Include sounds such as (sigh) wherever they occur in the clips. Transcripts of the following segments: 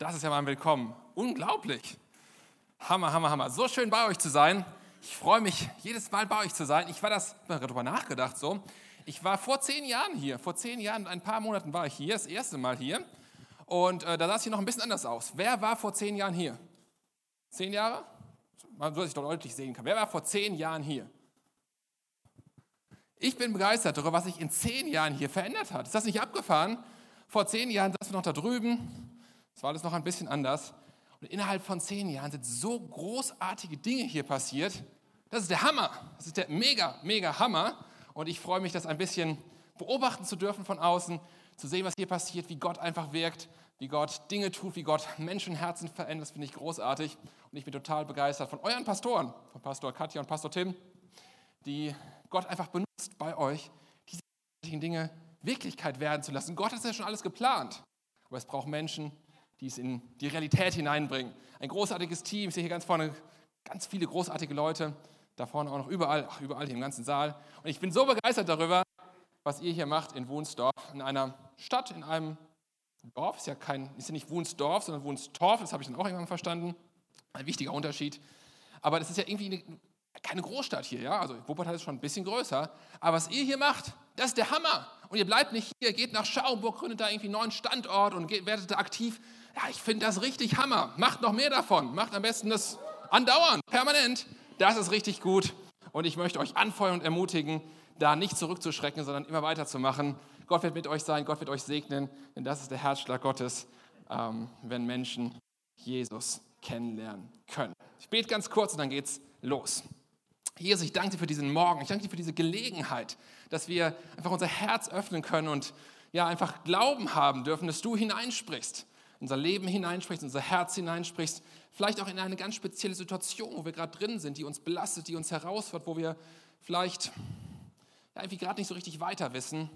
Das ist ja mal ein Willkommen. Unglaublich. Hammer, Hammer, Hammer. So schön bei euch zu sein. Ich freue mich jedes Mal bei euch zu sein. Ich war das, darüber nachgedacht so. Ich war vor zehn Jahren hier. Vor zehn Jahren, ein paar Monaten war ich hier, das erste Mal hier. Und äh, da sah es hier noch ein bisschen anders aus. Wer war vor zehn Jahren hier? Zehn Jahre? Man soll sich doch deutlich sehen kann. Wer war vor zehn Jahren hier? Ich bin begeistert darüber, was sich in zehn Jahren hier verändert hat. Ist das nicht abgefahren? Vor zehn Jahren saßen wir noch da drüben. Es war alles noch ein bisschen anders. Und innerhalb von zehn Jahren sind so großartige Dinge hier passiert. Das ist der Hammer. Das ist der mega, mega Hammer. Und ich freue mich, das ein bisschen beobachten zu dürfen von außen, zu sehen, was hier passiert, wie Gott einfach wirkt, wie Gott Dinge tut, wie Gott Menschenherzen verändert. Das finde ich großartig. Und ich bin total begeistert von euren Pastoren, von Pastor Katja und Pastor Tim, die Gott einfach benutzt bei euch, diese Dinge Wirklichkeit werden zu lassen. Gott hat ja schon alles geplant. Aber es braucht Menschen, die es in die Realität hineinbringen. Ein großartiges Team, ich sehe hier ganz vorne ganz viele großartige Leute, da vorne auch noch überall, ach, überall hier im ganzen Saal. Und ich bin so begeistert darüber, was ihr hier macht in Wunsdorf, in einer Stadt, in einem Dorf, ist ja, kein, ist ja nicht Wunsdorf, sondern Wunstorf, das habe ich dann auch irgendwann verstanden. Ein wichtiger Unterschied. Aber das ist ja irgendwie eine, keine Großstadt hier, ja. Also Wuppertal ist schon ein bisschen größer. Aber was ihr hier macht, das ist der Hammer. Und ihr bleibt nicht hier, geht nach Schaumburg, gründet da irgendwie einen neuen Standort und geht, werdet da aktiv. Ja, ich finde das richtig Hammer. Macht noch mehr davon. Macht am besten das andauernd, permanent. Das ist richtig gut. Und ich möchte euch anfeuern und ermutigen, da nicht zurückzuschrecken, sondern immer weiterzumachen. Gott wird mit euch sein, Gott wird euch segnen, denn das ist der Herzschlag Gottes, ähm, wenn Menschen Jesus kennenlernen können. Ich bete ganz kurz und dann geht's los. Jesus, ich danke dir für diesen Morgen, ich danke dir für diese Gelegenheit, dass wir einfach unser Herz öffnen können und ja, einfach Glauben haben dürfen, dass du hineinsprichst, unser Leben hineinsprichst, unser Herz hineinsprichst, vielleicht auch in eine ganz spezielle Situation, wo wir gerade drin sind, die uns belastet, die uns herausfordert, wo wir vielleicht ja, irgendwie gerade nicht so richtig weiter wissen,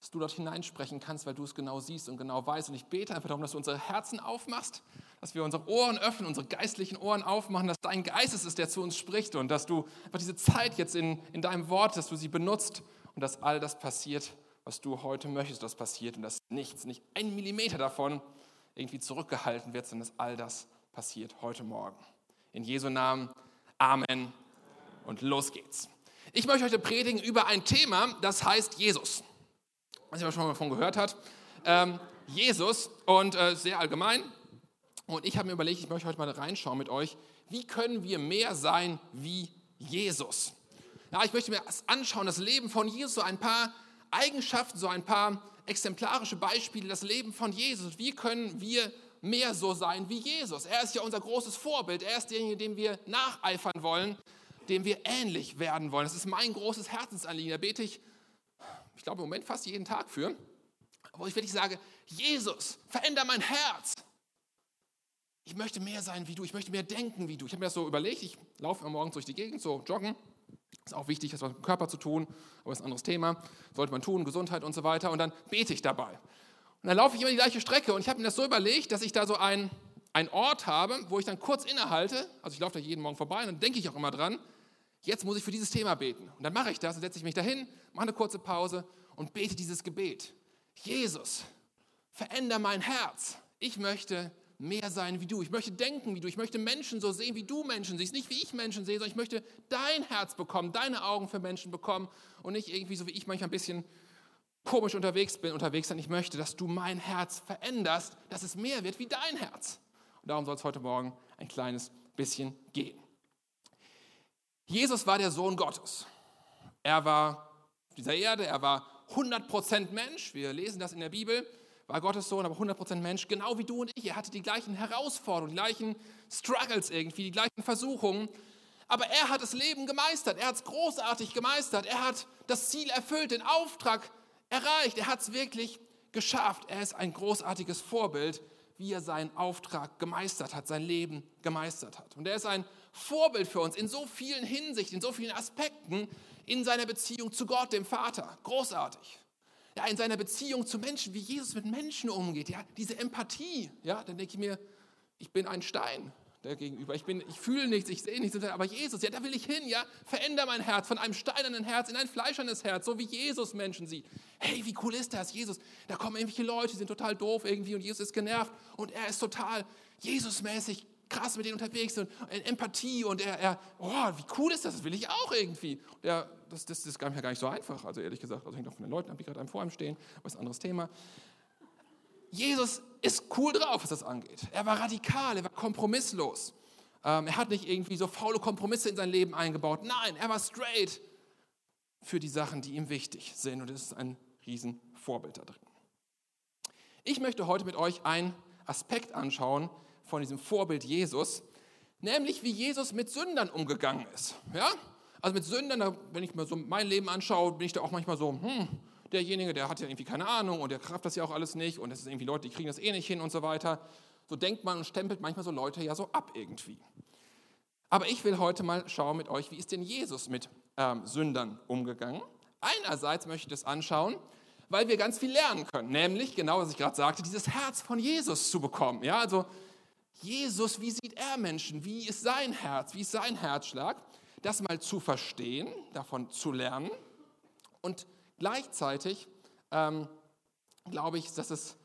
dass du dort hineinsprechen kannst, weil du es genau siehst und genau weißt. Und ich bete einfach darum, dass du unsere Herzen aufmachst, dass wir unsere Ohren öffnen, unsere geistlichen Ohren aufmachen, dass dein Geist es ist, der zu uns spricht und dass du einfach diese Zeit jetzt in, in deinem Wort, dass du sie benutzt und dass all das passiert, was du heute möchtest, dass passiert und dass nichts, nicht ein Millimeter davon irgendwie zurückgehalten wird, sondern dass all das passiert heute Morgen. In Jesu Namen, Amen und los geht's. Ich möchte heute predigen über ein Thema, das heißt Jesus. Was ihr schon mal davon gehört hat. Ähm, Jesus und äh, sehr allgemein, und ich habe mir überlegt, ich möchte heute mal reinschauen mit euch, wie können wir mehr sein wie Jesus? Ja, ich möchte mir anschauen, das Leben von Jesus, so ein paar Eigenschaften, so ein paar exemplarische Beispiele, das Leben von Jesus. Wie können wir mehr so sein wie Jesus? Er ist ja unser großes Vorbild. Er ist derjenige, dem wir nacheifern wollen, dem wir ähnlich werden wollen. Das ist mein großes Herzensanliegen. Da bete ich, ich glaube im Moment fast jeden Tag für. Wo ich wirklich sage, Jesus, veränder mein Herz ich möchte mehr sein wie du, ich möchte mehr denken wie du. Ich habe mir das so überlegt, ich laufe morgens durch die Gegend, so joggen. Ist auch wichtig, das was mit dem Körper zu tun, aber ist ein anderes Thema. Sollte man tun, Gesundheit und so weiter. Und dann bete ich dabei. Und dann laufe ich immer die gleiche Strecke und ich habe mir das so überlegt, dass ich da so einen, einen Ort habe, wo ich dann kurz innehalte. Also ich laufe da jeden Morgen vorbei und dann denke ich auch immer dran, jetzt muss ich für dieses Thema beten. Und dann mache ich das und setze ich mich dahin, mache eine kurze Pause und bete dieses Gebet. Jesus, veränder mein Herz. Ich möchte mehr sein wie du. Ich möchte denken wie du. Ich möchte Menschen so sehen, wie du Menschen siehst. Nicht wie ich Menschen sehe, sondern ich möchte dein Herz bekommen, deine Augen für Menschen bekommen und nicht irgendwie so wie ich manchmal ein bisschen komisch unterwegs bin, unterwegs sein. Ich möchte, dass du mein Herz veränderst, dass es mehr wird wie dein Herz. Und darum soll es heute Morgen ein kleines bisschen gehen. Jesus war der Sohn Gottes. Er war dieser Erde, er war 100% Mensch. Wir lesen das in der Bibel war Gottes Sohn, aber 100% Mensch, genau wie du und ich. Er hatte die gleichen Herausforderungen, die gleichen Struggles irgendwie, die gleichen Versuchungen. Aber er hat das Leben gemeistert. Er hat es großartig gemeistert. Er hat das Ziel erfüllt, den Auftrag erreicht. Er hat es wirklich geschafft. Er ist ein großartiges Vorbild, wie er seinen Auftrag gemeistert hat, sein Leben gemeistert hat. Und er ist ein Vorbild für uns in so vielen Hinsichten, in so vielen Aspekten in seiner Beziehung zu Gott, dem Vater. Großartig ja, in seiner Beziehung zu Menschen, wie Jesus mit Menschen umgeht, ja, diese Empathie, ja, dann denke ich mir, ich bin ein Stein, der Gegenüber. Ich, ich fühle nichts, ich sehe nichts. Aber Jesus, ja, da will ich hin, ja. Veränder mein Herz von einem steinernen Herz in ein fleischernes Herz, so wie Jesus Menschen sieht. Hey, wie cool ist das, Jesus? Da kommen irgendwelche Leute, die sind total doof irgendwie und Jesus ist genervt und er ist total Jesusmäßig krass mit denen unterwegs und Empathie und er, er oh, wie cool ist das? Das will ich auch irgendwie. Der, das, das, das ist gar nicht so einfach, also ehrlich gesagt. Also hängt auch von den Leuten ab, die gerade einem vor ihm stehen, ist ein anderes Thema. Jesus ist cool drauf, was das angeht. Er war radikal, er war kompromisslos. Ähm, er hat nicht irgendwie so faule Kompromisse in sein Leben eingebaut. Nein, er war straight für die Sachen, die ihm wichtig sind. Und das ist ein Riesenvorbild da drin. Ich möchte heute mit euch einen Aspekt anschauen von diesem Vorbild Jesus, nämlich wie Jesus mit Sündern umgegangen ist. Ja? Also mit Sündern, wenn ich mir so mein Leben anschaue, bin ich da auch manchmal so, hm, derjenige, der hat ja irgendwie keine Ahnung und der kraft das ja auch alles nicht und es ist irgendwie Leute, die kriegen das eh nicht hin und so weiter. So denkt man und stempelt manchmal so Leute ja so ab irgendwie. Aber ich will heute mal schauen mit euch, wie ist denn Jesus mit ähm, Sündern umgegangen? Einerseits möchte ich das anschauen, weil wir ganz viel lernen können, nämlich genau, was ich gerade sagte, dieses Herz von Jesus zu bekommen. Ja, also Jesus, wie sieht er Menschen? Wie ist sein Herz? Wie ist sein Herzschlag? Das mal zu verstehen, davon zu lernen und Gleichzeitig ähm, glaube ich, dass es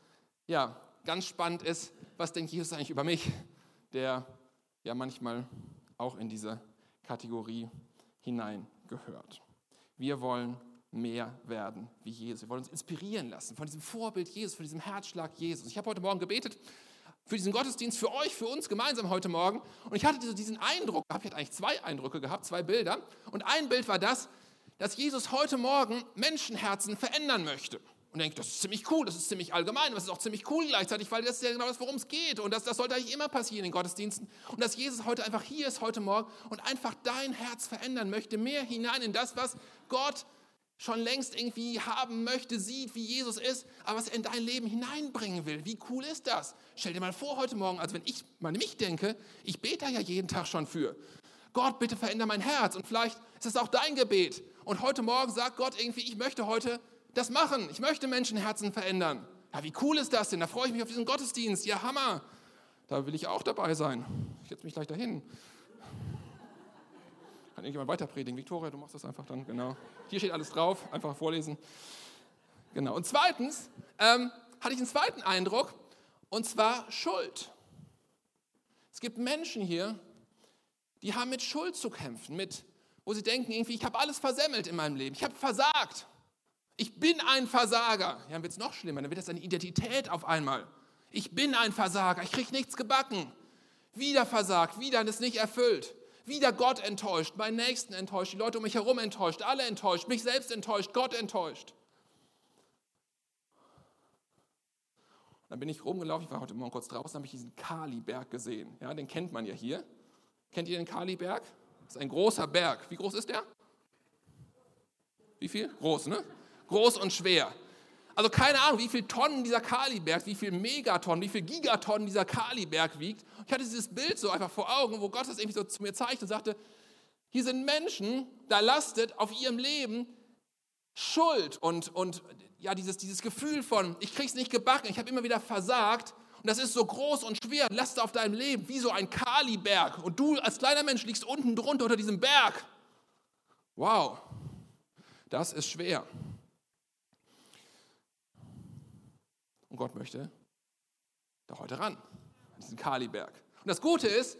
ja, ganz spannend ist, was denkt Jesus eigentlich über mich, der ja manchmal auch in diese Kategorie hineingehört. Wir wollen mehr werden wie Jesus. Wir wollen uns inspirieren lassen von diesem Vorbild Jesus, von diesem Herzschlag Jesus. Ich habe heute Morgen gebetet für diesen Gottesdienst, für euch, für uns gemeinsam heute Morgen. Und ich hatte diesen Eindruck, ich hatte eigentlich zwei Eindrücke gehabt, zwei Bilder. Und ein Bild war das, dass Jesus heute Morgen Menschenherzen verändern möchte. Und denkt, das ist ziemlich cool, das ist ziemlich allgemein, das ist auch ziemlich cool gleichzeitig, weil das ist ja genau das, worum es geht. Und das, das sollte eigentlich immer passieren in Gottesdiensten. Und dass Jesus heute einfach hier ist, heute Morgen, und einfach dein Herz verändern möchte, mehr hinein in das, was Gott schon längst irgendwie haben möchte, sieht, wie Jesus ist, aber was er in dein Leben hineinbringen will. Wie cool ist das? Stell dir mal vor heute Morgen, also wenn ich mal an mich denke, ich bete ja jeden Tag schon für. Gott, bitte veränder mein Herz. Und vielleicht ist das auch dein Gebet. Und heute Morgen sagt Gott irgendwie, ich möchte heute das machen. Ich möchte Menschenherzen verändern. Ja, wie cool ist das denn? Da freue ich mich auf diesen Gottesdienst. Ja, Hammer. Da will ich auch dabei sein. Ich setze mich gleich dahin. Kann irgendjemand weiter predigen? Viktoria, du machst das einfach dann, genau. Hier steht alles drauf, einfach vorlesen. Genau. Und zweitens ähm, hatte ich einen zweiten Eindruck, und zwar Schuld. Es gibt Menschen hier, die haben mit Schuld zu kämpfen, mit wo sie denken, irgendwie, ich habe alles versemmelt in meinem Leben, ich habe versagt. Ich bin ein Versager. Ja, dann wird es noch schlimmer, dann wird das eine Identität auf einmal. Ich bin ein Versager, ich kriege nichts gebacken. Wieder versagt, wieder ist nicht erfüllt. Wieder Gott enttäuscht, meinen Nächsten enttäuscht, die Leute um mich herum enttäuscht, alle enttäuscht, mich selbst enttäuscht, Gott enttäuscht. Dann bin ich rumgelaufen, ich war heute Morgen kurz draußen, habe ich diesen Kaliberg gesehen. Ja, den kennt man ja hier. Kennt ihr den Kaliberg? Das ist ein großer Berg. Wie groß ist der? Wie viel? Groß, ne? Groß und schwer. Also keine Ahnung, wie viel Tonnen dieser Kaliberg, wie viel Megatonnen, wie viel Gigatonnen dieser Kaliberg wiegt. Ich hatte dieses Bild so einfach vor Augen, wo Gott das irgendwie so zu mir zeigte und sagte, hier sind Menschen, da lastet auf ihrem Leben Schuld und, und ja, dieses, dieses Gefühl von, ich krieg's nicht gebacken, ich habe immer wieder versagt und das ist so groß und schwer, Last auf deinem Leben, wie so ein Kaliberg. Und du als kleiner Mensch liegst unten drunter unter diesem Berg. Wow, das ist schwer. Und Gott möchte da heute ran, an diesen Kaliberg. Und das Gute ist,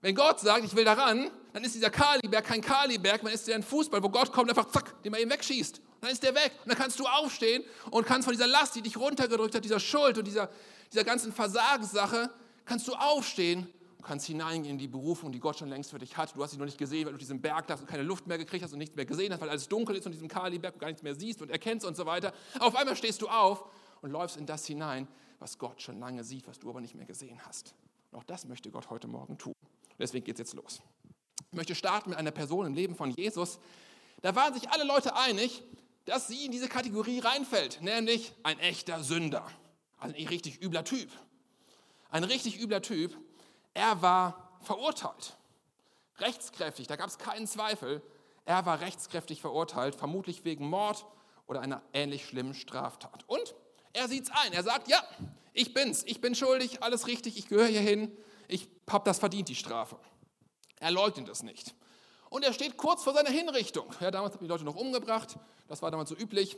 wenn Gott sagt, ich will da ran, dann ist dieser Kaliberg kein Kaliberg, dann ist der ein Fußball, wo Gott kommt einfach zack, den man eben wegschießt. Und dann ist der weg. Und dann kannst du aufstehen und kannst von dieser Last, die dich runtergedrückt hat, dieser Schuld und dieser, dieser ganzen Versagenssache, kannst du aufstehen und kannst hineingehen in die Berufung, die Gott schon längst für dich hat. Du hast sie noch nicht gesehen, weil du diesen Berg da und keine Luft mehr gekriegt hast und nichts mehr gesehen hast, weil alles dunkel ist und diesem Kaliberg gar nichts mehr siehst und erkennst und so weiter. Auf einmal stehst du auf und läufst in das hinein, was Gott schon lange sieht, was du aber nicht mehr gesehen hast. Und auch das möchte Gott heute Morgen tun. Deswegen geht es jetzt los. Ich möchte starten mit einer Person im Leben von Jesus. Da waren sich alle Leute einig, dass sie in diese Kategorie reinfällt, nämlich ein echter Sünder. Also ein richtig übler Typ. Ein richtig übler Typ. Er war verurteilt. Rechtskräftig, da gab es keinen Zweifel. Er war rechtskräftig verurteilt, vermutlich wegen Mord oder einer ähnlich schlimmen Straftat. Und er sieht es ein. Er sagt, ja, ich bin's. Ich bin schuldig, alles richtig, ich gehöre hier hin. Ich habe das verdient, die Strafe. Er leugnet es nicht. Und er steht kurz vor seiner Hinrichtung. Ja, damals haben die Leute noch umgebracht, das war damals so üblich.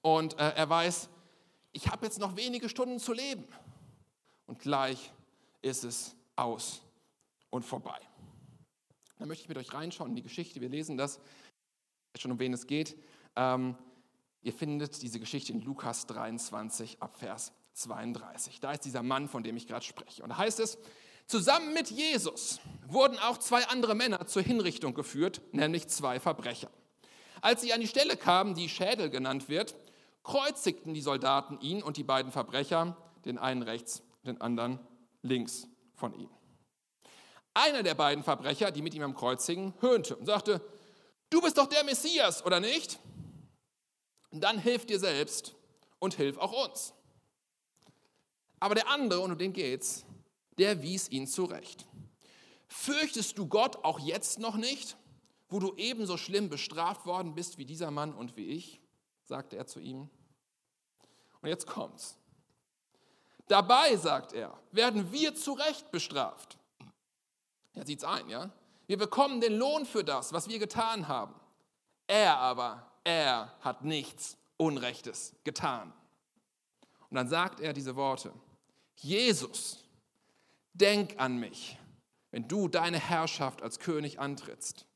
Und äh, er weiß, ich habe jetzt noch wenige Stunden zu leben. Und gleich ist es aus und vorbei. Da möchte ich mit euch reinschauen in die Geschichte. Wir lesen das, schon um wen es geht. Ähm, ihr findet diese Geschichte in Lukas 23 ab Vers 32. Da ist dieser Mann, von dem ich gerade spreche. Und da heißt es, zusammen mit Jesus wurden auch zwei andere Männer zur Hinrichtung geführt, nämlich zwei Verbrecher. Als sie an die Stelle kamen, die Schädel genannt wird, kreuzigten die Soldaten ihn und die beiden Verbrecher, den einen rechts, den anderen links von ihm. Einer der beiden Verbrecher, die mit ihm am Kreuz hingen, höhnte und sagte, du bist doch der Messias, oder nicht? Dann hilf dir selbst und hilf auch uns. Aber der andere, und um den geht's, der wies ihn zurecht. Fürchtest du Gott auch jetzt noch nicht, wo du ebenso schlimm bestraft worden bist wie dieser Mann und wie ich? sagte er zu ihm. Und jetzt kommt's. Dabei, sagt er, werden wir zu Recht bestraft. Er sieht's ein, ja? Wir bekommen den Lohn für das, was wir getan haben. Er aber, er hat nichts Unrechtes getan. Und dann sagt er diese Worte. Jesus, denk an mich, wenn du deine Herrschaft als König antrittst.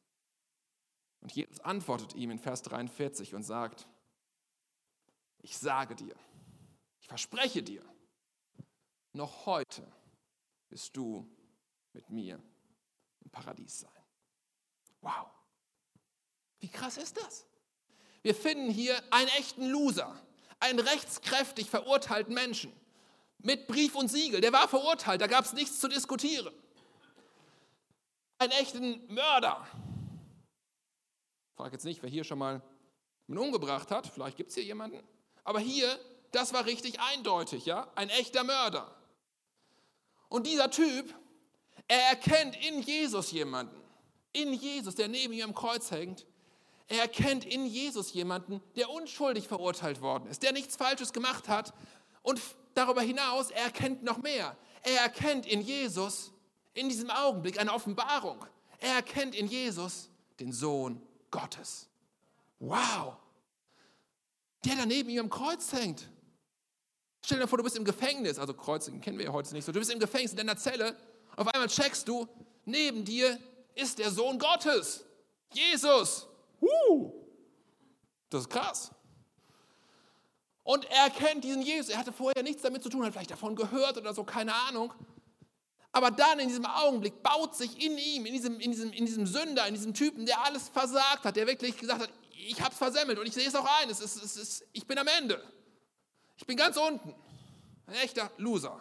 Und Jesus antwortet ihm in Vers 43 und sagt, ich sage dir, ich verspreche dir, noch heute wirst du mit mir im Paradies sein. Wow. Wie krass ist das? Wir finden hier einen echten Loser, einen rechtskräftig verurteilten Menschen mit Brief und Siegel. Der war verurteilt, da gab es nichts zu diskutieren. Einen echten Mörder. Ich frage jetzt nicht, wer hier schon mal einen umgebracht hat. Vielleicht gibt es hier jemanden. Aber hier, das war richtig eindeutig, ja? Ein echter Mörder. Und dieser Typ, er erkennt in Jesus jemanden. In Jesus, der neben ihm am Kreuz hängt. Er erkennt in Jesus jemanden, der unschuldig verurteilt worden ist, der nichts Falsches gemacht hat. Und darüber hinaus, er erkennt noch mehr. Er erkennt in Jesus, in diesem Augenblick, eine Offenbarung. Er erkennt in Jesus den Sohn Gottes. Wow! Der da neben ihm am Kreuz hängt. Stell dir vor, du bist im Gefängnis, also Kreuzigen kennen wir ja heute nicht so. Du bist im Gefängnis in deiner Zelle, auf einmal checkst du, neben dir ist der Sohn Gottes, Jesus. Uh, das ist krass. Und er kennt diesen Jesus. Er hatte vorher nichts damit zu tun, hat vielleicht davon gehört oder so, keine Ahnung. Aber dann in diesem Augenblick baut sich in ihm, in diesem, in diesem, in diesem Sünder, in diesem Typen, der alles versagt hat, der wirklich gesagt hat, ich habe es versemmelt und ich sehe es auch ein, es ist, es ist, ich bin am Ende. Ich bin ganz unten. Ein echter Loser.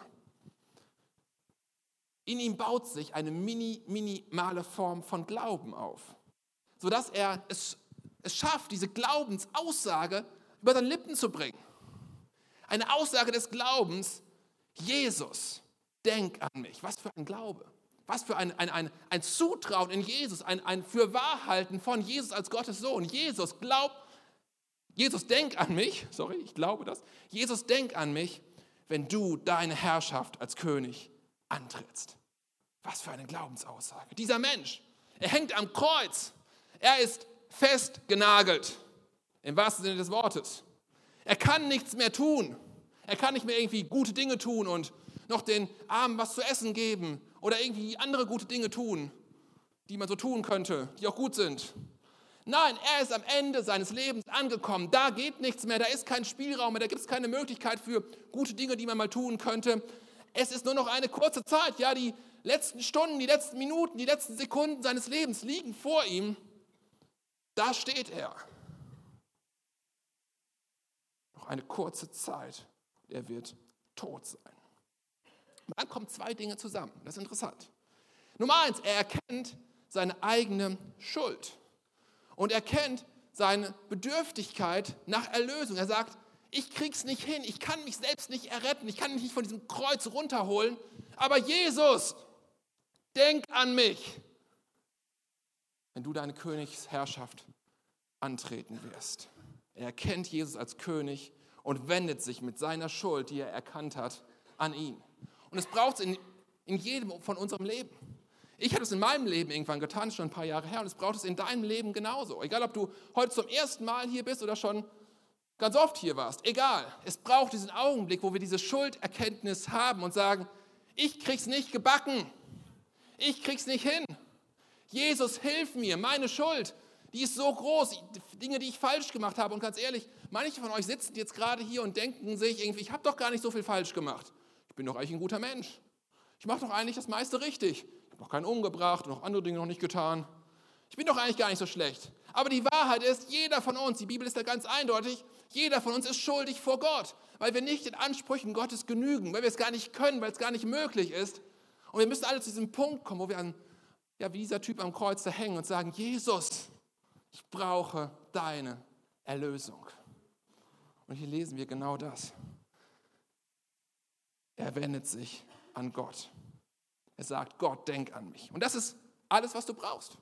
In ihm baut sich eine mini, minimale Form von Glauben auf, sodass er es, es schafft, diese Glaubensaussage über seine Lippen zu bringen. Eine Aussage des Glaubens, Jesus, denk an mich. Was für ein Glaube. Was für ein, ein, ein, ein Zutrauen in Jesus, ein, ein Fürwahrhalten von Jesus als Gottes Sohn. Jesus, glaub, Jesus, denk an mich, (laughs) sorry, ich glaube das. Jesus, denk an mich, wenn du deine Herrschaft als König antrittst. Was für eine Glaubensaussage. Dieser Mensch, er hängt am Kreuz. Er ist festgenagelt, im wahrsten Sinne des Wortes. Er kann nichts mehr tun. Er kann nicht mehr irgendwie gute Dinge tun und noch den Armen was zu essen geben oder irgendwie andere gute Dinge tun, die man so tun könnte, die auch gut sind. Nein, er ist am Ende seines Lebens angekommen. Da geht nichts mehr, da ist kein Spielraum mehr, da gibt es keine Möglichkeit für gute Dinge, die man mal tun könnte. Es ist nur noch eine kurze Zeit, ja, die letzten Stunden, die letzten Minuten, die letzten Sekunden seines Lebens liegen vor ihm. Da steht er. Noch eine kurze Zeit, er wird tot sein. Dann kommen zwei Dinge zusammen. Das ist interessant. Nummer eins, er erkennt seine eigene Schuld und erkennt seine Bedürftigkeit nach Erlösung. Er sagt, ich krieg's nicht hin, ich kann mich selbst nicht erretten, ich kann mich nicht von diesem Kreuz runterholen, aber Jesus, denk an mich, wenn du deine Königsherrschaft antreten wirst. Er erkennt Jesus als König und wendet sich mit seiner Schuld, die er erkannt hat, an ihn. Und es braucht in In jedem von unserem Leben. Ich habe es in meinem Leben irgendwann getan, schon ein paar Jahre her, und es braucht es in deinem Leben genauso. Egal, ob du heute zum ersten Mal hier bist oder schon ganz oft hier warst. Egal. Es braucht diesen Augenblick, wo wir diese Schulderkenntnis haben und sagen, ich krieg's nicht gebacken. Ich krieg's nicht hin. Jesus, hilf mir. Meine Schuld, die ist so groß. Dinge, die ich falsch gemacht habe. Und ganz ehrlich, manche von euch sitzen jetzt gerade hier und denken sich irgendwie, ich habe doch gar nicht so viel falsch gemacht. Ich bin doch eigentlich ein guter Mensch. Ich mache doch eigentlich das meiste richtig. Ich habe noch keinen umgebracht noch andere Dinge noch nicht getan. Ich bin doch eigentlich gar nicht so schlecht. Aber die Wahrheit ist, jeder von uns, die Bibel ist da ganz eindeutig, jeder von uns ist schuldig vor Gott, weil wir nicht den Ansprüchen Gottes genügen, weil wir es gar nicht können, weil es gar nicht möglich ist. Und wir müssen alle zu diesem Punkt kommen, wo wir an, ja, wie dieser Typ am Kreuz da hängen und sagen, Jesus, ich brauche deine Erlösung. Und hier lesen wir genau das. Er wendet sich an Gott. Er sagt, Gott, denk an mich. Und das ist alles, was du brauchst.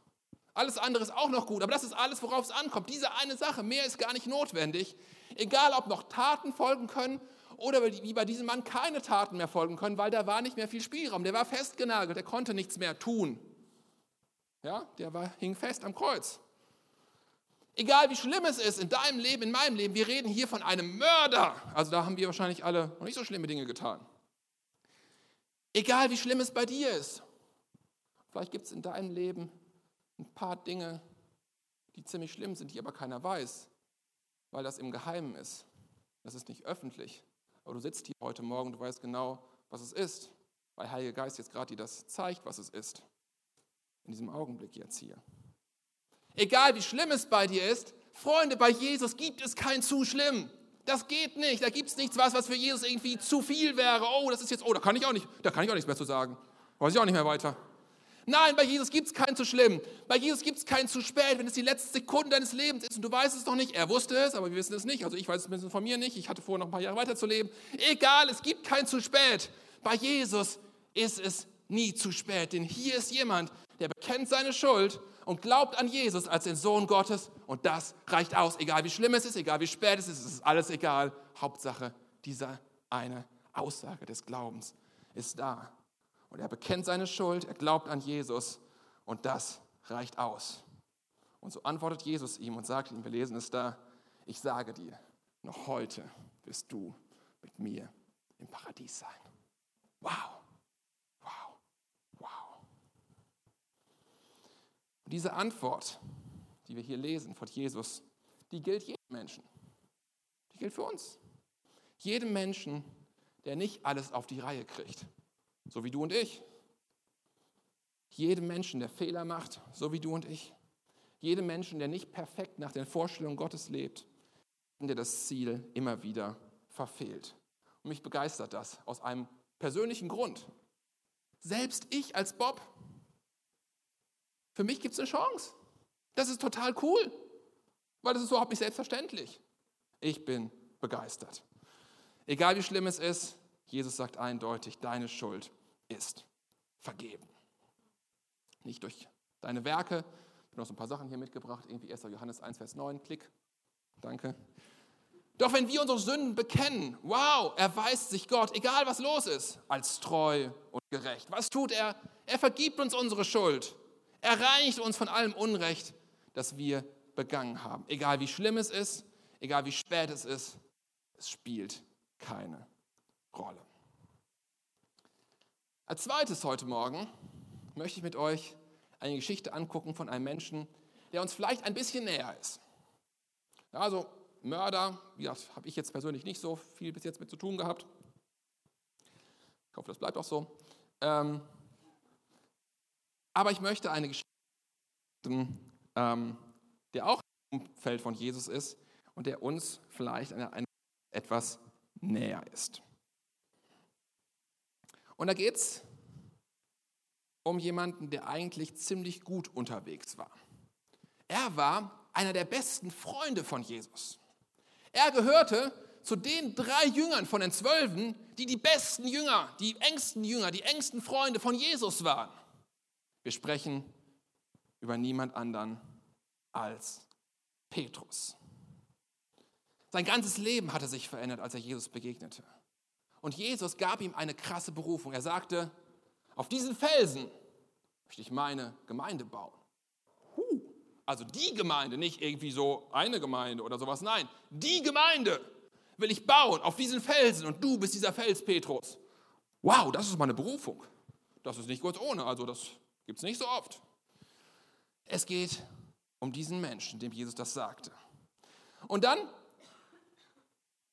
Alles andere ist auch noch gut, aber das ist alles, worauf es ankommt. Diese eine Sache, mehr ist gar nicht notwendig. Egal, ob noch Taten folgen können oder wie bei diesem Mann keine Taten mehr folgen können, weil da war nicht mehr viel Spielraum. Der war festgenagelt, der konnte nichts mehr tun. Ja, der war, hing fest am Kreuz. Egal wie schlimm es ist in deinem Leben, in meinem Leben, wir reden hier von einem Mörder. Also da haben wir wahrscheinlich alle noch nicht so schlimme Dinge getan. Egal wie schlimm es bei dir ist. Vielleicht gibt es in deinem Leben ein paar Dinge, die ziemlich schlimm sind, die aber keiner weiß, weil das im Geheimen ist. Das ist nicht öffentlich. Aber du sitzt hier heute Morgen, du weißt genau, was es ist, weil Heilige Geist jetzt gerade dir das zeigt, was es ist. In diesem Augenblick jetzt hier. Egal wie schlimm es bei dir ist, Freunde, bei Jesus gibt es kein zu schlimm. Das geht nicht. Da gibt es nichts was, was für Jesus irgendwie zu viel wäre. Oh, das ist jetzt, oh, da kann ich auch nicht, da kann ich auch nichts mehr zu sagen. Weiß ich auch nicht mehr weiter. Nein, bei Jesus gibt es kein zu schlimm. Bei Jesus gibt es kein zu spät, wenn es die letzte Sekunde deines Lebens ist und du weißt es noch nicht. Er wusste es, aber wir wissen es nicht. Also ich weiß es ein bisschen von mir nicht. Ich hatte vor, noch ein paar Jahre weiterzuleben. Egal, es gibt kein zu spät. Bei Jesus ist es nie zu spät, denn hier ist jemand, der bekennt seine Schuld und glaubt an Jesus als den Sohn Gottes und das reicht aus. Egal wie schlimm es ist, egal wie spät es ist, es ist alles egal. Hauptsache, diese eine Aussage des Glaubens ist da. Und er bekennt seine Schuld, er glaubt an Jesus und das reicht aus. Und so antwortet Jesus ihm und sagt ihm, wir lesen es da, ich sage dir, noch heute wirst du mit mir im Paradies sein. Wow, wow. Und diese Antwort, die wir hier lesen von Jesus, die gilt jedem Menschen. Die gilt für uns. Jedem Menschen, der nicht alles auf die Reihe kriegt so wie du und ich. Jedem Menschen, der Fehler macht, so wie du und ich. Jedem Menschen, der nicht perfekt nach den Vorstellungen Gottes lebt, der das Ziel immer wieder verfehlt. Und mich begeistert das aus einem persönlichen Grund. Selbst ich als Bob, für mich gibt es eine Chance. Das ist total cool, weil das ist überhaupt nicht selbstverständlich. Ich bin begeistert. Egal wie schlimm es ist, Jesus sagt eindeutig, deine Schuld ist vergeben. Nicht durch deine Werke. Ich habe noch so ein paar Sachen hier mitgebracht. Irgendwie 1. Johannes 1, Vers 9. Klick. Danke. Doch wenn wir unsere Sünden bekennen, wow, erweist sich Gott, egal was los ist, als treu und gerecht. Was tut er? Er vergibt uns unsere Schuld. Er reinigt uns von allem Unrecht, das wir begangen haben. Egal wie schlimm es ist, egal wie spät es ist, es spielt keine Rolle. Als zweites heute Morgen möchte ich mit euch eine Geschichte angucken von einem Menschen, der uns vielleicht ein bisschen näher ist. Also Mörder, ja, habe ich jetzt persönlich nicht so viel bis jetzt mit zu tun gehabt. Ich hoffe, das bleibt auch so. Ähm, aber ich möchte eine Geschichte, ähm, der auch im Umfeld von Jesus ist und der uns vielleicht eine, eine etwas näher ist. Und da geht es um jemanden, der eigentlich ziemlich gut unterwegs war. Er war einer der besten Freunde von Jesus. Er gehörte zu den drei Jüngern von den Zwölfen, die die besten Jünger, die engsten Jünger, die engsten Freunde von Jesus waren. Wir sprechen über niemand anderen als Petrus. Sein ganzes Leben hatte sich verändert, als er Jesus begegnete. Und Jesus gab ihm eine krasse Berufung. Er sagte, auf diesen Felsen möchte ich meine Gemeinde bauen. Also die Gemeinde, nicht irgendwie so eine Gemeinde oder sowas. Nein, die Gemeinde will ich bauen auf diesen Felsen und du bist dieser Fels, Petrus. Wow, das ist meine Berufung. Das ist nicht kurz ohne, also das gibt es nicht so oft. Es geht um diesen Menschen, dem Jesus das sagte. Und dann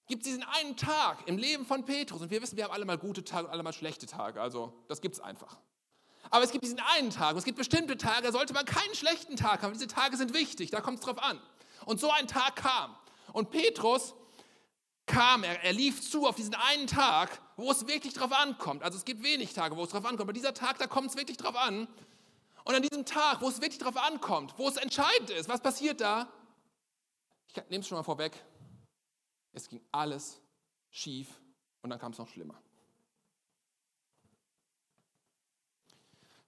gibt es diesen einen Tag im Leben von Petrus. Und wir wissen, wir haben alle mal gute Tage und alle mal schlechte Tage. Also das gibt es einfach. Aber es gibt diesen einen Tag und es gibt bestimmte Tage, da sollte man keinen schlechten Tag haben. Diese Tage sind wichtig, da kommt es drauf an. Und so ein Tag kam. Und Petrus kam, er, er lief zu auf diesen einen Tag, wo es wirklich drauf ankommt. Also es gibt wenig Tage, wo es drauf ankommt, aber dieser Tag, da kommt es wirklich drauf an. Und an diesem Tag, wo es wirklich drauf ankommt, wo es entscheidend ist, was passiert da? Ich nehme es schon mal vorweg. Es ging alles schief und dann kam es noch schlimmer.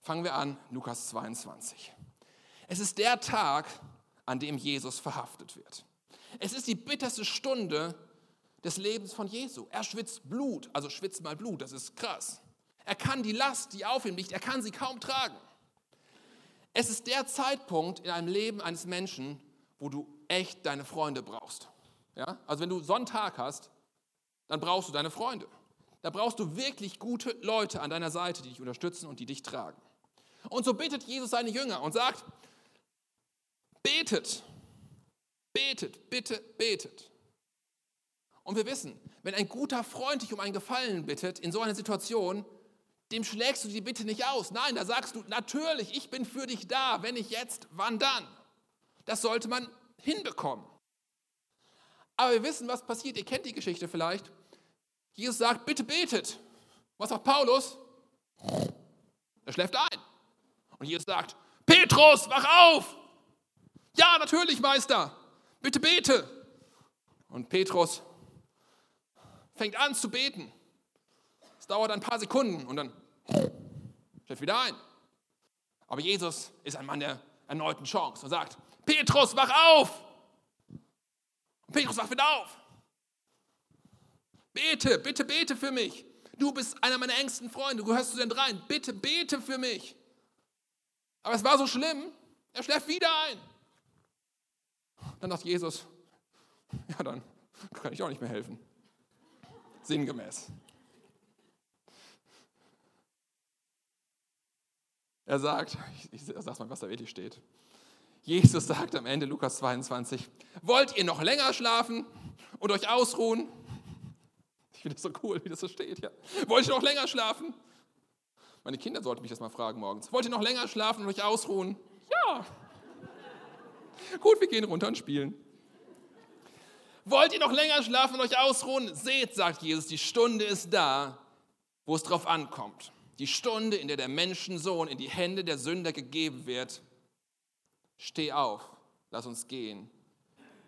Fangen wir an, Lukas 22. Es ist der Tag, an dem Jesus verhaftet wird. Es ist die bitterste Stunde des Lebens von Jesu. Er schwitzt Blut, also schwitzt mal Blut, das ist krass. Er kann die Last, die auf ihm liegt, er kann sie kaum tragen. Es ist der Zeitpunkt in einem Leben eines Menschen, wo du echt deine Freunde brauchst. Ja? Also wenn du Sonntag hast, dann brauchst du deine Freunde. Da brauchst du wirklich gute Leute an deiner Seite, die dich unterstützen und die dich tragen. Und so bittet Jesus seine Jünger und sagt, betet, betet, bitte betet. Und wir wissen, wenn ein guter Freund dich um einen Gefallen bittet, in so einer Situation, dem schlägst du die Bitte nicht aus. Nein, da sagst du, natürlich, ich bin für dich da. Wenn nicht jetzt, wann dann? Das sollte man hinbekommen. Aber wir wissen, was passiert. Ihr kennt die Geschichte vielleicht. Jesus sagt, bitte betet. Was sagt Paulus? Er schläft ein. Und Jesus sagt, Petrus, wach auf. Ja, natürlich, Meister. Bitte bete. Und Petrus fängt an zu beten. Es dauert ein paar Sekunden und dann schläft wieder ein. Aber Jesus ist ein Mann der erneuten Chance und sagt, Petrus, wach auf. Und Petrus wacht wieder auf. Bete, bitte bete für mich. Du bist einer meiner engsten Freunde, du gehörst zu den dreien. Bitte bete für mich. Aber es war so schlimm, er schläft wieder ein. Dann sagt Jesus, ja, dann kann ich auch nicht mehr helfen. Sinngemäß. Er sagt, ich, ich sag mal, was da wirklich steht. Jesus sagt am Ende Lukas 22, wollt ihr noch länger schlafen und euch ausruhen? Ich finde das so cool, wie das so steht. Ja. Wollt ihr noch länger schlafen? Meine Kinder sollten mich das mal fragen morgens. Wollt ihr noch länger schlafen und euch ausruhen? Ja. Gut, wir gehen runter und spielen. Wollt ihr noch länger schlafen und euch ausruhen? Seht, sagt Jesus, die Stunde ist da, wo es drauf ankommt. Die Stunde, in der der Menschensohn in die Hände der Sünder gegeben wird Steh auf, lass uns gehen,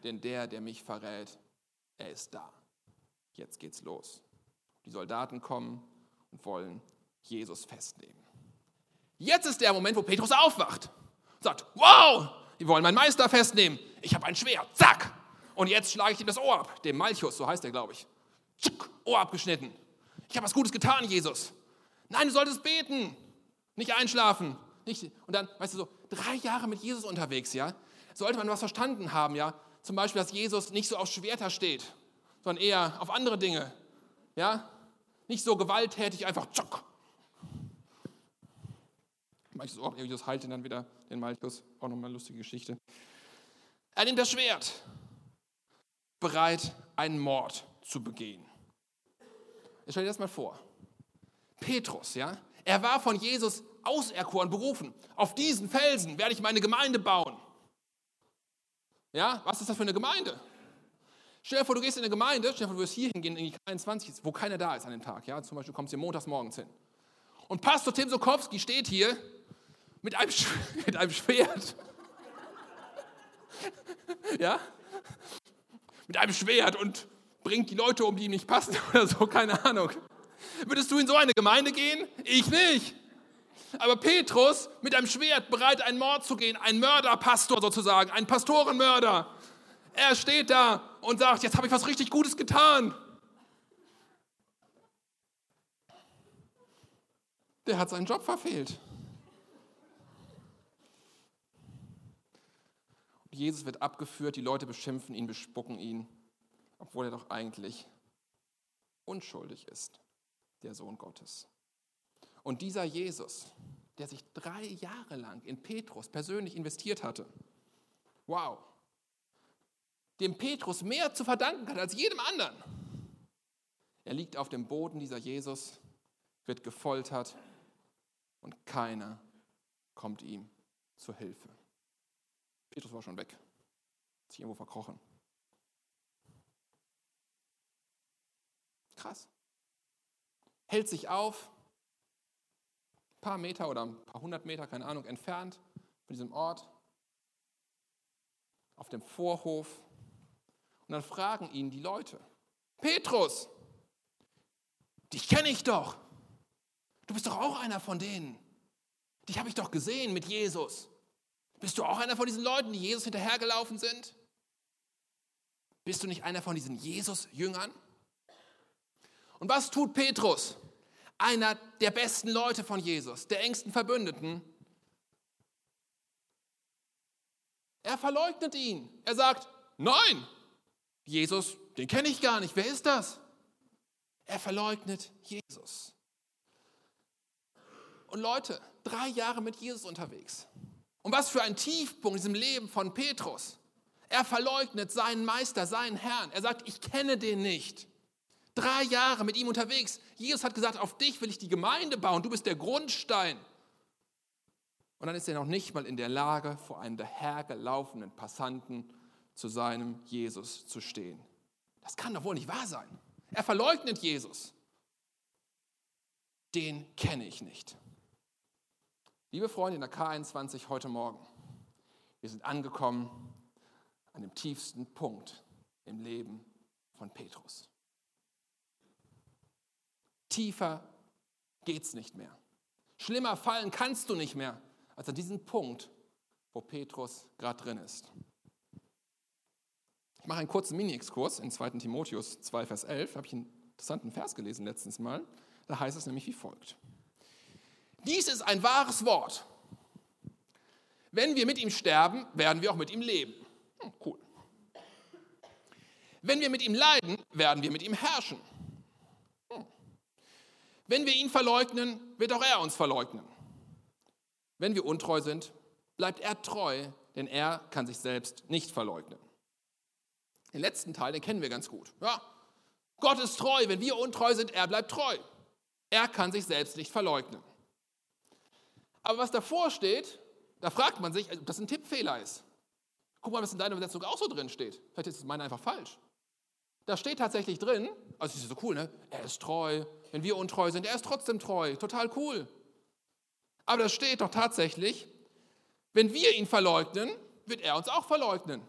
denn der, der mich verrät, er ist da. Jetzt geht's los. Die Soldaten kommen und wollen Jesus festnehmen. Jetzt ist der Moment, wo Petrus aufwacht sagt, wow, die wollen meinen Meister festnehmen. Ich habe ein Schwert, zack. Und jetzt schlage ich ihm das Ohr ab, dem Malchus, so heißt er, glaube ich. Tschuck, Ohr abgeschnitten. Ich habe was Gutes getan, Jesus. Nein, du solltest beten, nicht einschlafen. Nicht, und dann, weißt du so, drei Jahre mit Jesus unterwegs, ja, sollte man was verstanden haben, ja. Zum Beispiel, dass Jesus nicht so auf Schwerter steht, sondern eher auf andere Dinge, ja. Nicht so gewalttätig, einfach tschock. Malchus auch, Jesus heilt ihn dann wieder, den Malchus, auch nochmal eine lustige Geschichte. Er nimmt das Schwert, bereit, einen Mord zu begehen. Jetzt stell dir das mal vor. Petrus, ja, er war von Jesus auserkoren, berufen. Auf diesen Felsen werde ich meine Gemeinde bauen. Ja, was ist das für eine Gemeinde? Stell dir vor, du gehst in eine Gemeinde, stell dir vor, du wirst hier hingehen in die 21, wo keiner da ist an dem Tag. Ja, zum Beispiel du kommst hier montags morgens hin. Und Pastor Tim Sokowski steht hier mit einem, (laughs) mit einem Schwert. (laughs) ja? Mit einem Schwert und bringt die Leute um, die ihm nicht passen (laughs) oder so, keine Ahnung. Würdest du in so eine Gemeinde gehen? Ich nicht. Aber Petrus mit einem Schwert bereit, einen Mord zu gehen, ein Mörderpastor sozusagen, ein Pastorenmörder. Er steht da und sagt, jetzt habe ich was richtig Gutes getan. der hat seinen Job verfehlt. Jesus wird abgeführt, die Leute beschimpfen ihn, bespucken ihn, obwohl er doch eigentlich unschuldig ist, der Sohn Gottes. Und dieser Jesus, der sich drei Jahre lang in Petrus persönlich investiert hatte, wow, dem Petrus mehr zu verdanken hat als jedem anderen. Er liegt auf dem Boden, dieser Jesus, wird gefoltert und keiner kommt ihm zu Hilfe. Petrus war schon weg, hat sich irgendwo verkrochen. Krass. Hält sich auf, ein paar Meter oder ein paar hundert Meter, keine Ahnung, entfernt von diesem Ort, auf dem Vorhof. Und dann fragen ihn die Leute, Petrus, dich kenne ich doch. Du bist doch auch einer von denen. Dich habe ich doch gesehen mit Jesus. Bist du auch einer von diesen Leuten, die Jesus hinterhergelaufen sind? Bist du nicht einer von diesen Jesus-Jüngern? Und was tut Petrus? Einer der besten Leute von Jesus, der engsten Verbündeten. Er verleugnet ihn. Er sagt, nein, Jesus, den kenne ich gar nicht. Wer ist das? Er verleugnet Jesus. Und Leute, drei Jahre mit Jesus unterwegs. Und was für ein Tiefpunkt in diesem Leben von Petrus. Er verleugnet seinen Meister, seinen Herrn. Er sagt, ich kenne den nicht. Drei Jahre mit ihm unterwegs. Jesus hat gesagt, auf dich will ich die Gemeinde bauen. Du bist der Grundstein. Und dann ist er noch nicht mal in der Lage, vor einem dahergelaufenen Passanten zu seinem Jesus zu stehen. Das kann doch wohl nicht wahr sein. Er verleugnet Jesus. Den kenne ich nicht. Liebe Freunde in der K21 heute Morgen, wir sind angekommen an dem tiefsten Punkt im Leben von Petrus. Tiefer geht's nicht mehr. Schlimmer fallen kannst du nicht mehr als an diesem Punkt, wo Petrus gerade drin ist. Ich mache einen kurzen Mini-Exkurs in 2. Timotheus 2, Vers 11. Habe ich einen interessanten Vers gelesen letztens mal. Da heißt es nämlich wie folgt. Dies ist ein wahres Wort. Wenn wir mit ihm sterben, werden wir auch mit ihm leben. Hm, cool. Wenn wir mit ihm leiden, werden wir mit ihm herrschen. Hm. Wenn wir ihn verleugnen, wird auch er uns verleugnen. Wenn wir untreu sind, bleibt er treu, denn er kann sich selbst nicht verleugnen. Den letzten Teil, den kennen wir ganz gut. Ja, Gott ist treu, wenn wir untreu sind, er bleibt treu. Er kann sich selbst nicht verleugnen. Aber was davor steht, da fragt man sich, ob das ein Tippfehler ist. Guck mal, was in deiner Übersetzung auch so drin steht. Vielleicht ist meine einfach falsch. Da steht tatsächlich drin, also es ist so cool, ne? Er ist treu. Wenn wir untreu sind, er ist trotzdem treu. Total cool. Aber da steht doch tatsächlich, wenn wir ihn verleugnen, wird er uns auch verleugnen.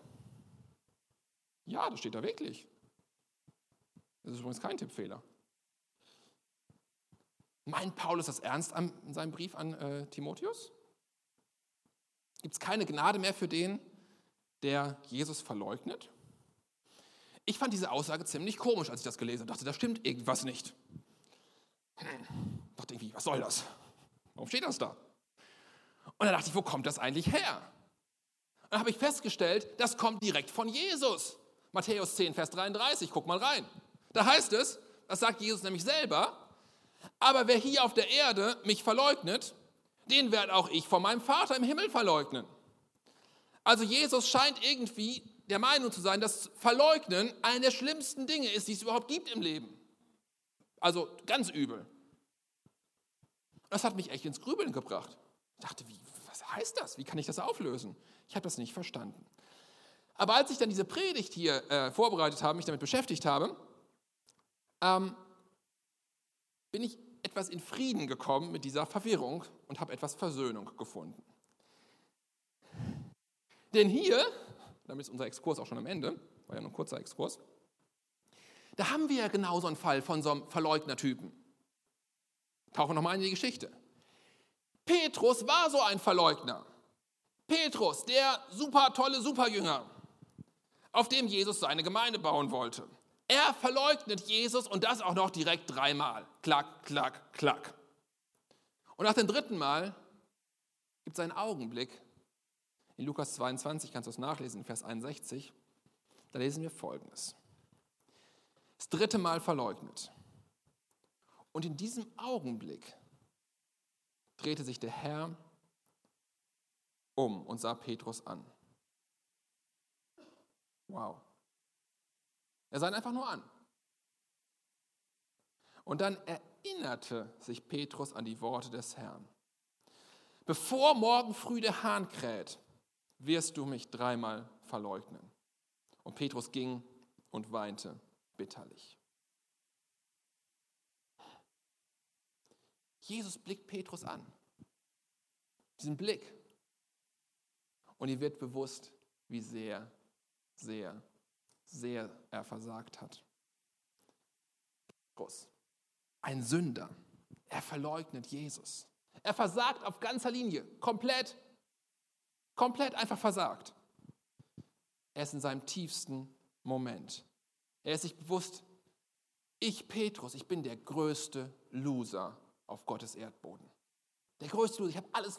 Ja, das steht da wirklich. Das ist übrigens kein Tippfehler. Meint Paulus das ernst an, in seinem Brief an äh, Timotheus? Gibt es keine Gnade mehr für den, der Jesus verleugnet? Ich fand diese Aussage ziemlich komisch, als ich das gelesen habe. Dachte, da stimmt irgendwas nicht. Hm, dachte irgendwie, was soll das? Warum steht das da? Und dann dachte ich, wo kommt das eigentlich her? Und dann habe ich festgestellt, das kommt direkt von Jesus. Matthäus 10, Vers 33, guck mal rein. Da heißt es, das sagt Jesus nämlich selber, aber wer hier auf der Erde mich verleugnet, den werde auch ich von meinem Vater im Himmel verleugnen. Also Jesus scheint irgendwie der Meinung zu sein, dass Verleugnen eine der schlimmsten Dinge ist, die es überhaupt gibt im Leben. Also ganz übel. Das hat mich echt ins Grübeln gebracht. Ich dachte, wie, was heißt das? Wie kann ich das auflösen? Ich habe das nicht verstanden. Aber als ich dann diese Predigt hier äh, vorbereitet habe, mich damit beschäftigt habe, ähm, bin ich etwas in Frieden gekommen mit dieser Verwirrung und habe etwas Versöhnung gefunden. Denn hier, damit ist unser Exkurs auch schon am Ende, war ja nur ein kurzer Exkurs, da haben wir ja genau so einen Fall von so einem Verleugnertypen. Tauchen wir nochmal in die Geschichte. Petrus war so ein Verleugner. Petrus, der super tolle Superjünger, auf dem Jesus seine Gemeinde bauen wollte. Er verleugnet Jesus und das auch noch direkt dreimal. Klack, klack, klack. Und nach dem dritten Mal gibt es einen Augenblick. In Lukas 22 kannst du es nachlesen, Vers 61. Da lesen wir Folgendes. Das dritte Mal verleugnet. Und in diesem Augenblick drehte sich der Herr um und sah Petrus an. Wow. Er sah ihn einfach nur an. Und dann erinnerte sich Petrus an die Worte des Herrn. Bevor morgen früh der Hahn kräht, wirst du mich dreimal verleugnen. Und Petrus ging und weinte bitterlich. Jesus blickt Petrus an. Diesen Blick. Und ihm wird bewusst, wie sehr, sehr, sehr er versagt hat. Petrus, ein Sünder. Er verleugnet Jesus. Er versagt auf ganzer Linie, komplett, komplett einfach versagt. Er ist in seinem tiefsten Moment. Er ist sich bewusst, ich Petrus, ich bin der größte Loser auf Gottes Erdboden. Der größte Loser, ich habe alles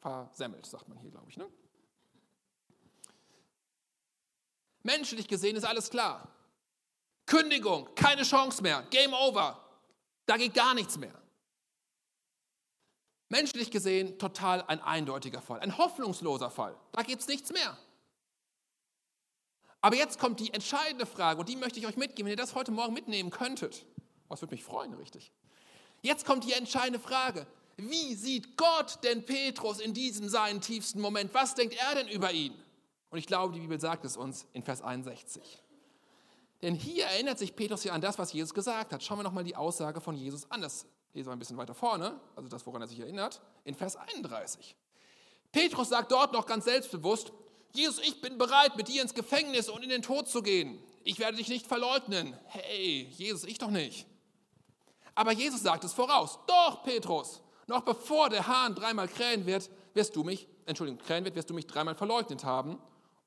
versemmelt, sagt man hier, glaube ich. Ne? Menschlich gesehen ist alles klar. Kündigung, keine Chance mehr, Game over. Da geht gar nichts mehr. Menschlich gesehen total ein eindeutiger Fall, ein hoffnungsloser Fall. Da gibt es nichts mehr. Aber jetzt kommt die entscheidende Frage und die möchte ich euch mitgeben, wenn ihr das heute Morgen mitnehmen könntet. Was würde mich freuen, richtig? Jetzt kommt die entscheidende Frage. Wie sieht Gott denn Petrus in diesem seinen tiefsten Moment? Was denkt er denn über ihn? Und ich glaube, die Bibel sagt es uns in Vers 61. Denn hier erinnert sich Petrus ja an das, was Jesus gesagt hat. Schauen wir nochmal die Aussage von Jesus an. Das lesen wir ein bisschen weiter vorne, also das, woran er sich erinnert, in Vers 31. Petrus sagt dort noch ganz selbstbewusst, Jesus, ich bin bereit, mit dir ins Gefängnis und in den Tod zu gehen. Ich werde dich nicht verleugnen. Hey, Jesus, ich doch nicht. Aber Jesus sagt es voraus. Doch, Petrus, noch bevor der Hahn dreimal krähen wird, wirst du mich, Entschuldigung, krähen wird, wirst du mich dreimal verleugnet haben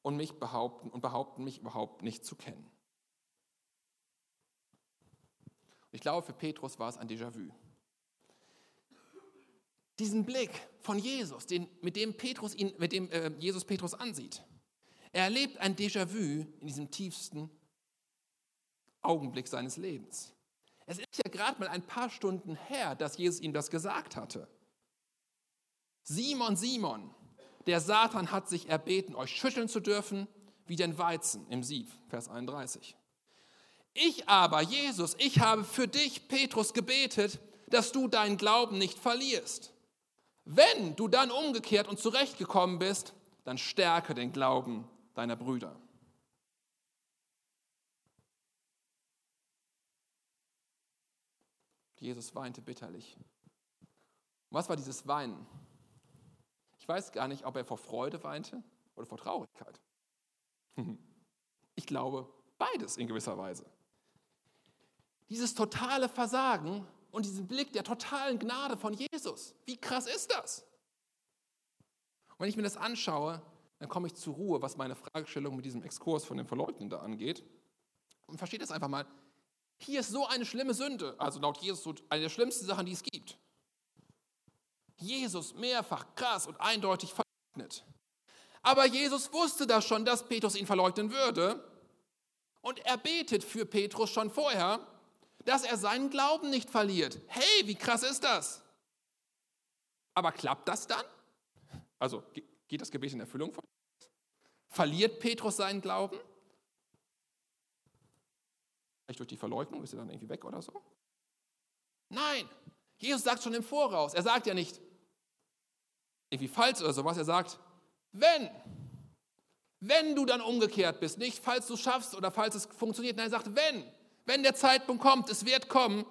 und mich behaupten und behaupten, mich überhaupt nicht zu kennen. Ich glaube, für Petrus war es ein Déjà-vu. Diesen Blick von Jesus, den, mit dem, Petrus ihn, mit dem äh, Jesus Petrus ansieht. Er erlebt ein Déjà-vu in diesem tiefsten Augenblick seines Lebens. Es ist ja gerade mal ein paar Stunden her, dass Jesus ihm das gesagt hatte. Simon, Simon, der Satan hat sich erbeten, euch schütteln zu dürfen wie den Weizen im Sieb, Vers 31. Ich aber, Jesus, ich habe für dich, Petrus, gebetet, dass du deinen Glauben nicht verlierst. Wenn du dann umgekehrt und zurechtgekommen bist, dann stärke den Glauben deiner Brüder. Jesus weinte bitterlich. Was war dieses Weinen? Ich weiß gar nicht, ob er vor Freude weinte oder vor Traurigkeit. Ich glaube, beides in gewisser Weise. Dieses totale Versagen und diesen Blick der totalen Gnade von Jesus. Wie krass ist das? Und wenn ich mir das anschaue, dann komme ich zur Ruhe, was meine Fragestellung mit diesem Exkurs von dem Verleugnen da angeht. Und versteht das einfach mal. Hier ist so eine schlimme Sünde, also laut Jesus eine der schlimmsten Sachen, die es gibt. Jesus mehrfach krass und eindeutig verleugnet. Aber Jesus wusste das schon, dass Petrus ihn verleugnen würde. Und er betet für Petrus schon vorher dass er seinen Glauben nicht verliert. Hey, wie krass ist das? Aber klappt das dann? Also geht das Gebet in Erfüllung? Verliert Petrus seinen Glauben? Vielleicht durch die Verleugnung ist er dann irgendwie weg oder so? Nein, Jesus sagt schon im Voraus. Er sagt ja nicht irgendwie falsch oder sowas. Er sagt, wenn, wenn du dann umgekehrt bist, nicht falls du schaffst oder falls es funktioniert. Nein, er sagt, wenn wenn der Zeitpunkt kommt, es wird kommen,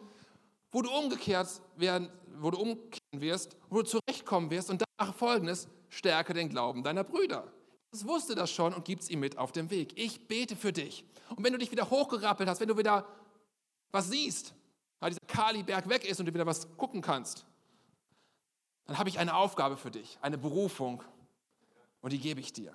wo du umgekehrt werden, wo du umkehren wirst, wo du zurechtkommen wirst und danach folgendes, stärke den Glauben deiner Brüder. Jesus wusste das schon und gibt es ihm mit auf dem Weg. Ich bete für dich. Und wenn du dich wieder hochgerappelt hast, wenn du wieder was siehst, weil dieser Kaliberg weg ist und du wieder was gucken kannst, dann habe ich eine Aufgabe für dich, eine Berufung und die gebe ich dir.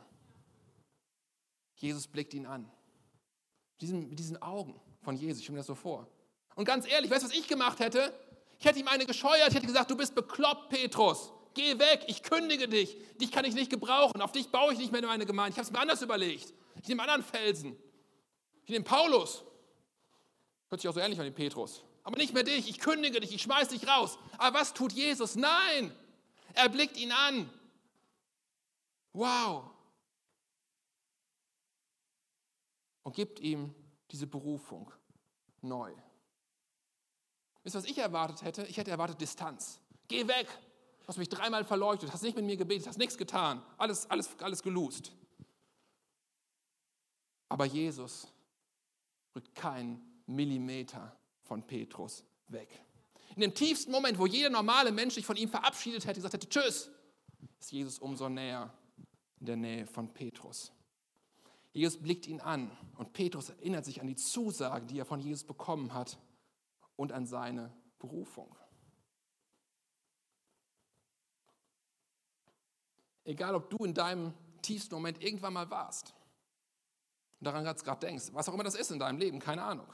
Jesus blickt ihn an. Mit diesen, mit diesen Augen von Jesus. Ich stelle mir das so vor. Und ganz ehrlich, weißt du, was ich gemacht hätte? Ich hätte ihm eine gescheuert, ich hätte gesagt, du bist bekloppt, Petrus. Geh weg, ich kündige dich. Dich kann ich nicht gebrauchen. Auf dich baue ich nicht mehr meine Gemeinde. Ich habe es mir anders überlegt. Ich nehme anderen Felsen. Ich nehme Paulus. Hört sich auch so ähnlich an wie Petrus. Aber nicht mehr dich. Ich kündige dich. Ich schmeiß dich raus. Aber was tut Jesus? Nein. Er blickt ihn an. Wow. Und gibt ihm diese Berufung neu. Wisst ihr, was ich erwartet hätte? Ich hätte erwartet Distanz. Geh weg. Du hast mich dreimal verleuchtet, hast nicht mit mir gebetet, hast nichts getan. Alles, alles, alles gelust. Aber Jesus rückt keinen Millimeter von Petrus weg. In dem tiefsten Moment, wo jeder normale Mensch sich von ihm verabschiedet hätte, gesagt hätte, tschüss, ist Jesus umso näher in der Nähe von Petrus. Jesus blickt ihn an und Petrus erinnert sich an die Zusage, die er von Jesus bekommen hat und an seine Berufung. Egal, ob du in deinem tiefsten Moment irgendwann mal warst und daran gerade denkst, was auch immer das ist in deinem Leben, keine Ahnung.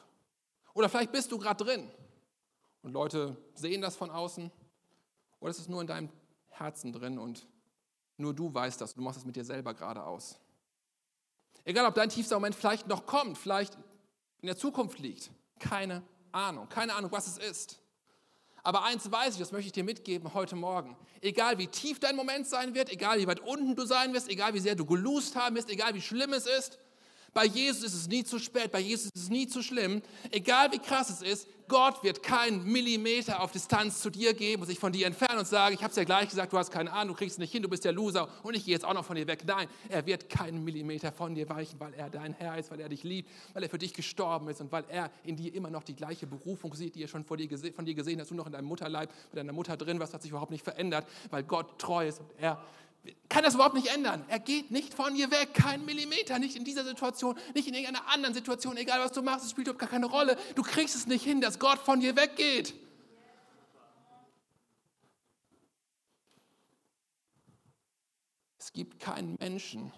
Oder vielleicht bist du gerade drin und Leute sehen das von außen oder es ist nur in deinem Herzen drin und nur du weißt das, du machst das mit dir selber gerade aus. Egal, ob dein tiefster Moment vielleicht noch kommt, vielleicht in der Zukunft liegt, keine Ahnung, keine Ahnung, was es ist. Aber eins weiß ich, das möchte ich dir mitgeben heute Morgen. Egal wie tief dein Moment sein wird, egal wie weit unten du sein wirst, egal wie sehr du gelust haben wirst, egal wie schlimm es ist, bei Jesus ist es nie zu spät, bei Jesus ist es nie zu schlimm. Egal wie krass es ist, Gott wird keinen Millimeter auf Distanz zu dir geben und sich von dir entfernen und sagen, ich habe es ja gleich gesagt, du hast keine Ahnung, du kriegst es nicht hin, du bist der Loser und ich gehe jetzt auch noch von dir weg. Nein, er wird keinen Millimeter von dir weichen, weil er dein Herr ist, weil er dich liebt, weil er für dich gestorben ist und weil er in dir immer noch die gleiche Berufung sieht, die er schon von dir gesehen hat. Du noch in deinem Mutterleib, mit deiner Mutter drin, was hat sich überhaupt nicht verändert, weil Gott treu ist und er kann das überhaupt nicht ändern. Er geht nicht von dir weg, kein Millimeter, nicht in dieser Situation, nicht in irgendeiner anderen Situation, egal was du machst, es spielt überhaupt gar keine Rolle. Du kriegst es nicht hin, dass Gott von dir weggeht. Es gibt keinen Menschen,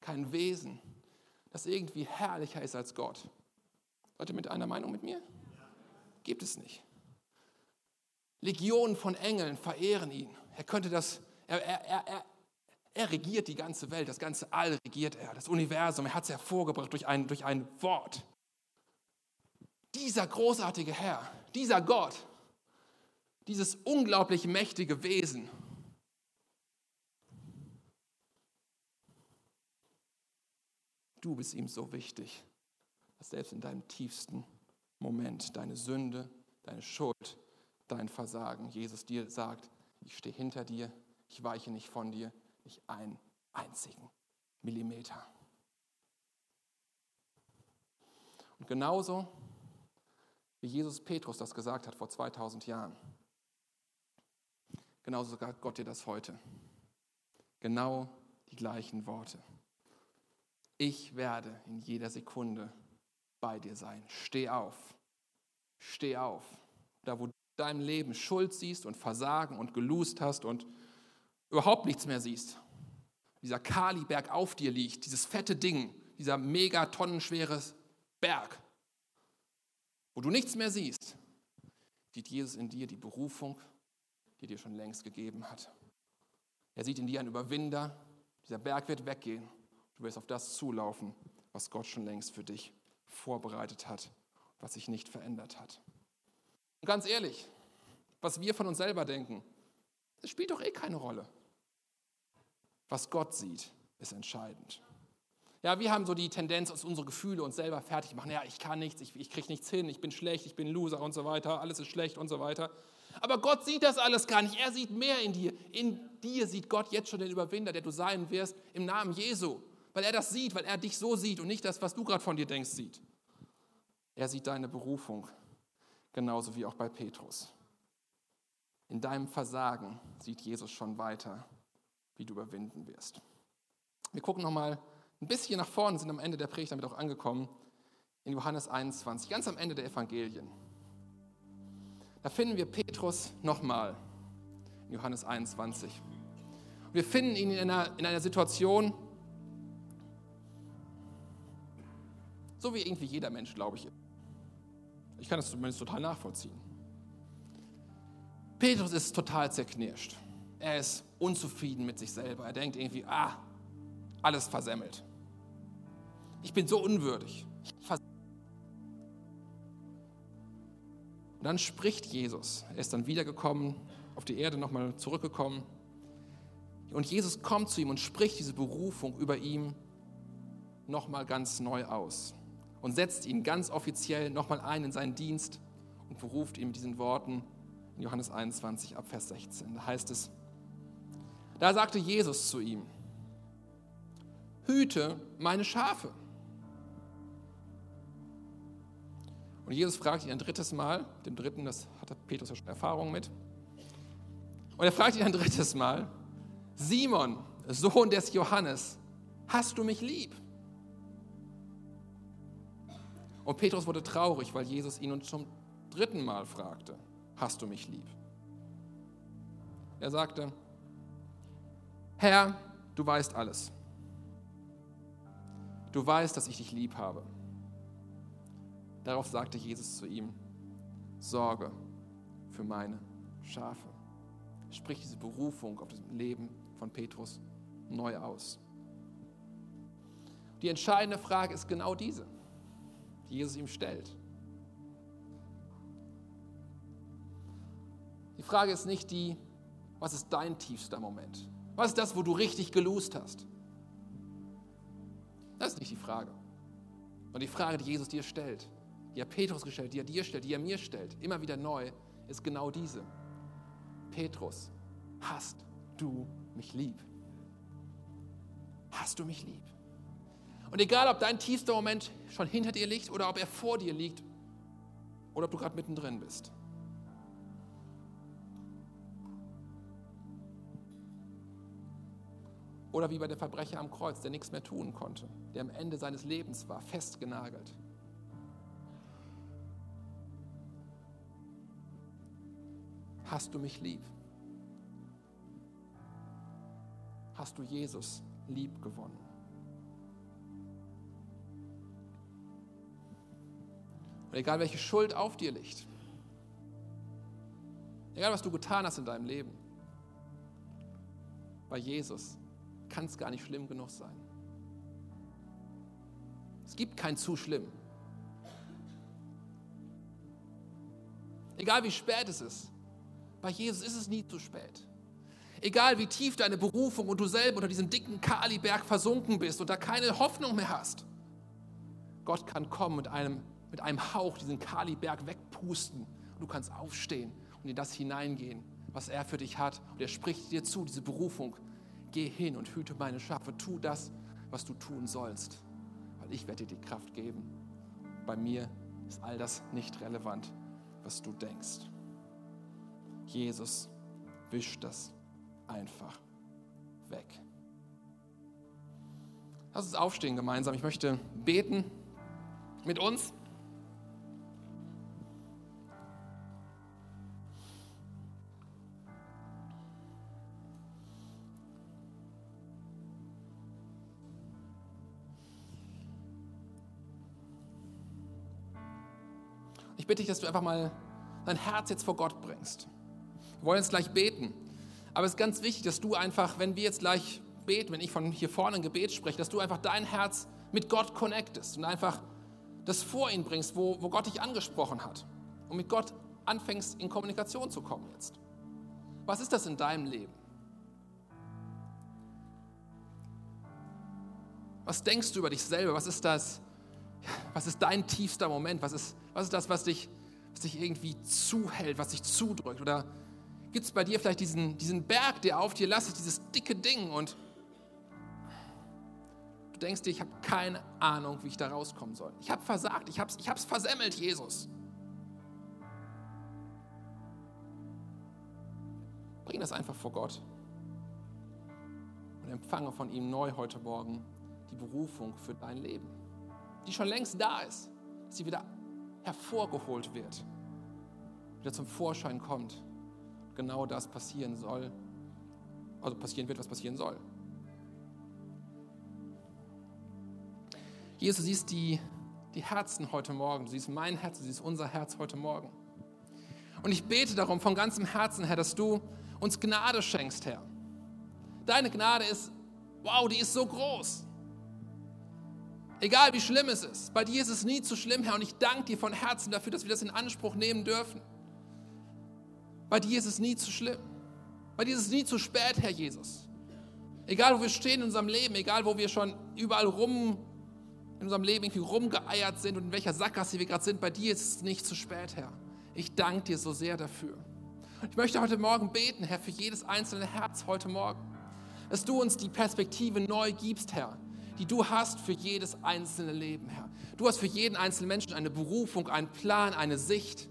kein Wesen, das irgendwie herrlicher ist als Gott. Ihr mit einer Meinung mit mir? Gibt es nicht. Legionen von Engeln verehren ihn. Er könnte das er, er, er, er regiert die ganze Welt, das ganze All regiert er, das Universum. Er hat es hervorgebracht durch ein, durch ein Wort. Dieser großartige Herr, dieser Gott, dieses unglaublich mächtige Wesen, du bist ihm so wichtig, dass selbst in deinem tiefsten Moment deine Sünde, deine Schuld, dein Versagen, Jesus dir sagt, ich stehe hinter dir, ich weiche nicht von dir, nicht einen einzigen Millimeter. Und genauso wie Jesus Petrus das gesagt hat vor 2000 Jahren, genauso sagt Gott dir das heute. Genau die gleichen Worte. Ich werde in jeder Sekunde bei dir sein. Steh auf. Steh auf. Da, wo du in deinem Leben Schuld siehst und Versagen und gelust hast und überhaupt nichts mehr siehst, dieser Kaliberg auf dir liegt, dieses fette Ding, dieser mega tonnenschwere Berg, wo du nichts mehr siehst, sieht Jesus in dir die Berufung, die dir schon längst gegeben hat. Er sieht in dir einen Überwinder, dieser Berg wird weggehen, du wirst auf das zulaufen, was Gott schon längst für dich vorbereitet hat, was sich nicht verändert hat. Und ganz ehrlich, was wir von uns selber denken, das spielt doch eh keine Rolle. Was Gott sieht, ist entscheidend. Ja, wir haben so die Tendenz, uns unsere Gefühle uns selber fertig machen. Ja, ich kann nichts, ich, ich kriege nichts hin, ich bin schlecht, ich bin Loser und so weiter, alles ist schlecht und so weiter. Aber Gott sieht das alles gar nicht. Er sieht mehr in dir. In dir sieht Gott jetzt schon den Überwinder, der du sein wirst, im Namen Jesu. Weil er das sieht, weil er dich so sieht und nicht das, was du gerade von dir denkst, sieht. Er sieht deine Berufung, genauso wie auch bei Petrus. In deinem Versagen sieht Jesus schon weiter wie du überwinden wirst. Wir gucken nochmal ein bisschen nach vorne, sind am Ende der Predigt damit auch angekommen, in Johannes 21, ganz am Ende der Evangelien. Da finden wir Petrus nochmal in Johannes 21. wir finden ihn in einer, in einer Situation, so wie irgendwie jeder Mensch, glaube ich. Ich kann das zumindest total nachvollziehen. Petrus ist total zerknirscht. Er ist unzufrieden mit sich selber. Er denkt irgendwie, ah, alles versemmelt. Ich bin so unwürdig. Und dann spricht Jesus. Er ist dann wiedergekommen, auf die Erde nochmal zurückgekommen. Und Jesus kommt zu ihm und spricht diese Berufung über ihm nochmal ganz neu aus und setzt ihn ganz offiziell nochmal ein in seinen Dienst und beruft ihn mit diesen Worten in Johannes 21 ab Vers 16. Da heißt es, da sagte Jesus zu ihm, hüte meine Schafe. Und Jesus fragt ihn ein drittes Mal, dem dritten, das hatte Petrus ja schon Erfahrung mit. Und er fragt ihn ein drittes Mal, Simon, Sohn des Johannes, hast du mich lieb? Und Petrus wurde traurig, weil Jesus ihn zum dritten Mal fragte, hast du mich lieb? Er sagte, Herr, du weißt alles. Du weißt, dass ich dich lieb habe. Darauf sagte Jesus zu ihm, Sorge für meine Schafe. Sprich diese Berufung auf das Leben von Petrus neu aus. Die entscheidende Frage ist genau diese, die Jesus ihm stellt. Die Frage ist nicht die, was ist dein tiefster Moment? Was ist das, wo du richtig gelust hast? Das ist nicht die Frage. Und die Frage, die Jesus dir stellt, die er Petrus gestellt, die er dir stellt, die er mir stellt, immer wieder neu, ist genau diese. Petrus, hast du mich lieb? Hast du mich lieb? Und egal, ob dein tiefster Moment schon hinter dir liegt oder ob er vor dir liegt oder ob du gerade mittendrin bist. Oder wie bei der Verbrecher am Kreuz, der nichts mehr tun konnte, der am Ende seines Lebens war, festgenagelt. Hast du mich lieb? Hast du Jesus lieb gewonnen? Und egal welche Schuld auf dir liegt, egal was du getan hast in deinem Leben, bei Jesus kann es gar nicht schlimm genug sein. Es gibt kein zu schlimm. Egal wie spät es ist, bei Jesus ist es nie zu spät. Egal wie tief deine Berufung und du selber unter diesem dicken Kaliberg versunken bist und da keine Hoffnung mehr hast, Gott kann kommen mit einem, mit einem Hauch diesen Kaliberg wegpusten und du kannst aufstehen und in das hineingehen, was er für dich hat. Und er spricht dir zu, diese Berufung. Geh hin und hüte meine Schafe, tu das, was du tun sollst, weil ich werde dir die Kraft geben. Bei mir ist all das nicht relevant, was du denkst. Jesus wischt das einfach weg. Lass uns aufstehen gemeinsam. Ich möchte beten mit uns. Ich bitte dich, dass du einfach mal dein Herz jetzt vor Gott bringst. Wir wollen jetzt gleich beten. Aber es ist ganz wichtig, dass du einfach, wenn wir jetzt gleich beten, wenn ich von hier vorne ein Gebet spreche, dass du einfach dein Herz mit Gott connectest und einfach das vor ihn bringst, wo, wo Gott dich angesprochen hat. Und mit Gott anfängst, in Kommunikation zu kommen jetzt. Was ist das in deinem Leben? Was denkst du über dich selber? Was ist das? Was ist dein tiefster Moment? Was ist, was ist das, was dich, was dich irgendwie zuhält, was dich zudrückt? Oder gibt es bei dir vielleicht diesen, diesen Berg, der auf dir lastet, dieses dicke Ding und du denkst dir, ich habe keine Ahnung, wie ich da rauskommen soll. Ich habe versagt, ich habe es ich versemmelt, Jesus. Bring das einfach vor Gott und empfange von ihm neu heute Morgen die Berufung für dein Leben, die schon längst da ist, dass sie wieder hervorgeholt wird, wieder zum Vorschein kommt genau das passieren soll, also passieren wird, was passieren soll. Jesus, du siehst die, die Herzen heute Morgen, du siehst mein Herz, du siehst unser Herz heute Morgen. Und ich bete darum von ganzem Herzen, Herr, dass du uns Gnade schenkst, Herr. Deine Gnade ist, wow, die ist so groß. Egal wie schlimm es ist, bei dir ist es nie zu schlimm, Herr. Und ich danke dir von Herzen dafür, dass wir das in Anspruch nehmen dürfen. Bei dir ist es nie zu schlimm. Bei dir ist es nie zu spät, Herr Jesus. Egal, wo wir stehen in unserem Leben, egal, wo wir schon überall rum in unserem Leben irgendwie rumgeeiert sind und in welcher Sackgasse wir gerade sind, bei dir ist es nicht zu spät, Herr. Ich danke dir so sehr dafür. Ich möchte heute Morgen beten, Herr, für jedes einzelne Herz heute Morgen, dass du uns die Perspektive neu gibst, Herr, die du hast für jedes einzelne Leben, Herr. Du hast für jeden einzelnen Menschen eine Berufung, einen Plan, eine Sicht.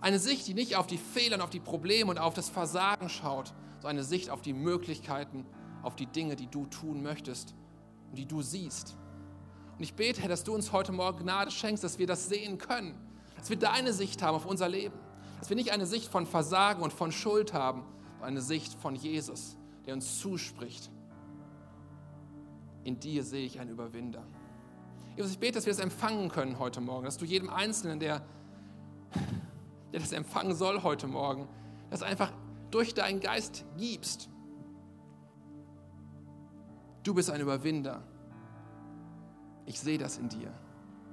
Eine Sicht, die nicht auf die Fehler, auf die Probleme und auf das Versagen schaut, sondern eine Sicht auf die Möglichkeiten, auf die Dinge, die du tun möchtest und die du siehst. Und ich bete, Herr, dass du uns heute Morgen Gnade schenkst, dass wir das sehen können, dass wir deine Sicht haben auf unser Leben, dass wir nicht eine Sicht von Versagen und von Schuld haben, sondern eine Sicht von Jesus, der uns zuspricht. In dir sehe ich einen Überwinder. Jesus, ich bete, dass wir das empfangen können heute Morgen, dass du jedem Einzelnen, der der das empfangen soll heute Morgen, das einfach durch deinen Geist gibst. Du bist ein Überwinder. Ich sehe das in dir.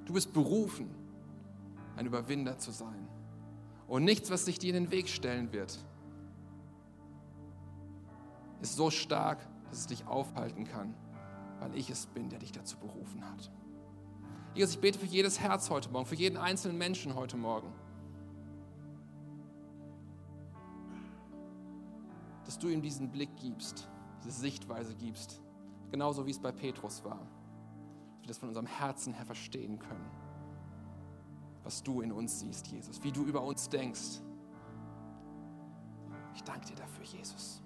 Du bist berufen, ein Überwinder zu sein. Und nichts, was sich dir in den Weg stellen wird, ist so stark, dass es dich aufhalten kann, weil ich es bin, der dich dazu berufen hat. Jesus, ich bete für jedes Herz heute Morgen, für jeden einzelnen Menschen heute Morgen. dass du ihm diesen Blick gibst, diese Sichtweise gibst, genauso wie es bei Petrus war, dass wir das von unserem Herzen her verstehen können, was du in uns siehst, Jesus, wie du über uns denkst. Ich danke dir dafür, Jesus.